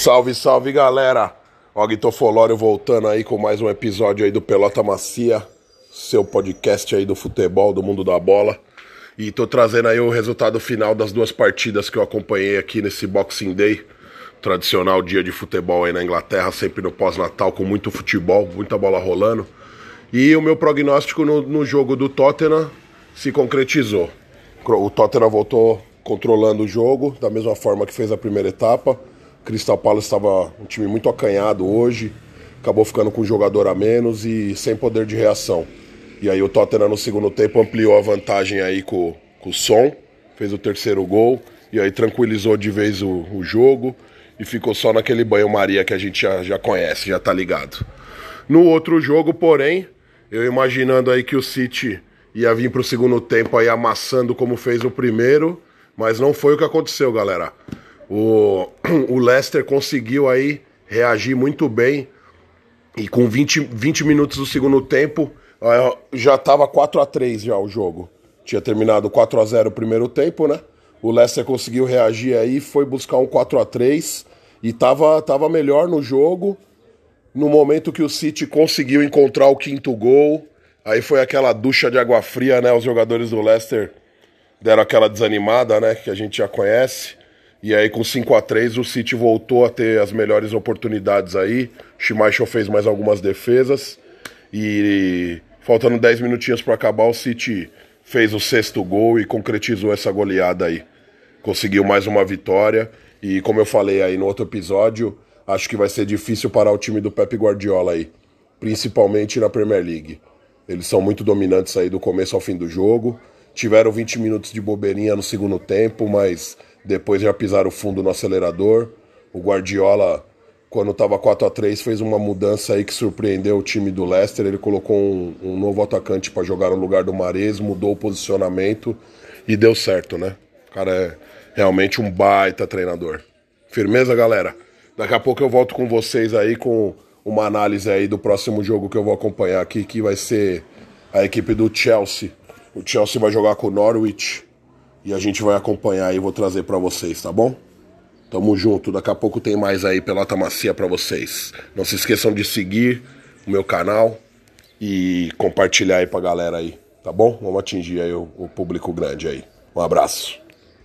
Salve, salve galera! Og Tofolório voltando aí com mais um episódio aí do Pelota Macia, seu podcast aí do futebol, do mundo da bola. E tô trazendo aí o resultado final das duas partidas que eu acompanhei aqui nesse Boxing Day, tradicional dia de futebol aí na Inglaterra, sempre no pós-natal, com muito futebol, muita bola rolando. E o meu prognóstico no, no jogo do Tottenham se concretizou. O Tottenham voltou controlando o jogo, da mesma forma que fez a primeira etapa. Crystal Palace estava um time muito acanhado hoje, acabou ficando com um jogador a menos e sem poder de reação. E aí o Tottenham no segundo tempo ampliou a vantagem aí com, com o Som, fez o terceiro gol e aí tranquilizou de vez o, o jogo e ficou só naquele banho-maria que a gente já, já conhece, já tá ligado. No outro jogo, porém, eu imaginando aí que o City ia vir para o segundo tempo aí amassando como fez o primeiro, mas não foi o que aconteceu, galera. O, o Leicester conseguiu aí reagir muito bem e com 20, 20 minutos do segundo tempo já estava 4 a 3 já o jogo. Tinha terminado 4 a 0 o primeiro tempo, né? O Leicester conseguiu reagir aí, foi buscar um 4 a 3 e tava, tava melhor no jogo. No momento que o City conseguiu encontrar o quinto gol, Aí foi aquela ducha de água fria, né? Os jogadores do Leicester deram aquela desanimada, né? Que a gente já conhece. E aí com 5 a 3 o City voltou a ter as melhores oportunidades aí. Schmeichel fez mais algumas defesas. E faltando 10 minutinhos para acabar, o City fez o sexto gol e concretizou essa goleada aí. Conseguiu mais uma vitória. E como eu falei aí no outro episódio, acho que vai ser difícil parar o time do Pep Guardiola aí. Principalmente na Premier League. Eles são muito dominantes aí do começo ao fim do jogo. Tiveram 20 minutos de bobeirinha no segundo tempo, mas depois já pisaram fundo no acelerador. O Guardiola, quando estava 4 a 3 fez uma mudança aí que surpreendeu o time do Leicester. Ele colocou um, um novo atacante para jogar no lugar do Mares, mudou o posicionamento e deu certo, né? O cara é realmente um baita treinador. Firmeza, galera? Daqui a pouco eu volto com vocês aí com uma análise aí do próximo jogo que eu vou acompanhar aqui, que vai ser a equipe do Chelsea. O Chelsea vai jogar com o Norwich e a gente vai acompanhar e vou trazer para vocês, tá bom? Tamo junto, daqui a pouco tem mais aí pelota macia para vocês. Não se esqueçam de seguir o meu canal e compartilhar aí pra galera aí, tá bom? Vamos atingir aí o, o público grande aí. Um abraço.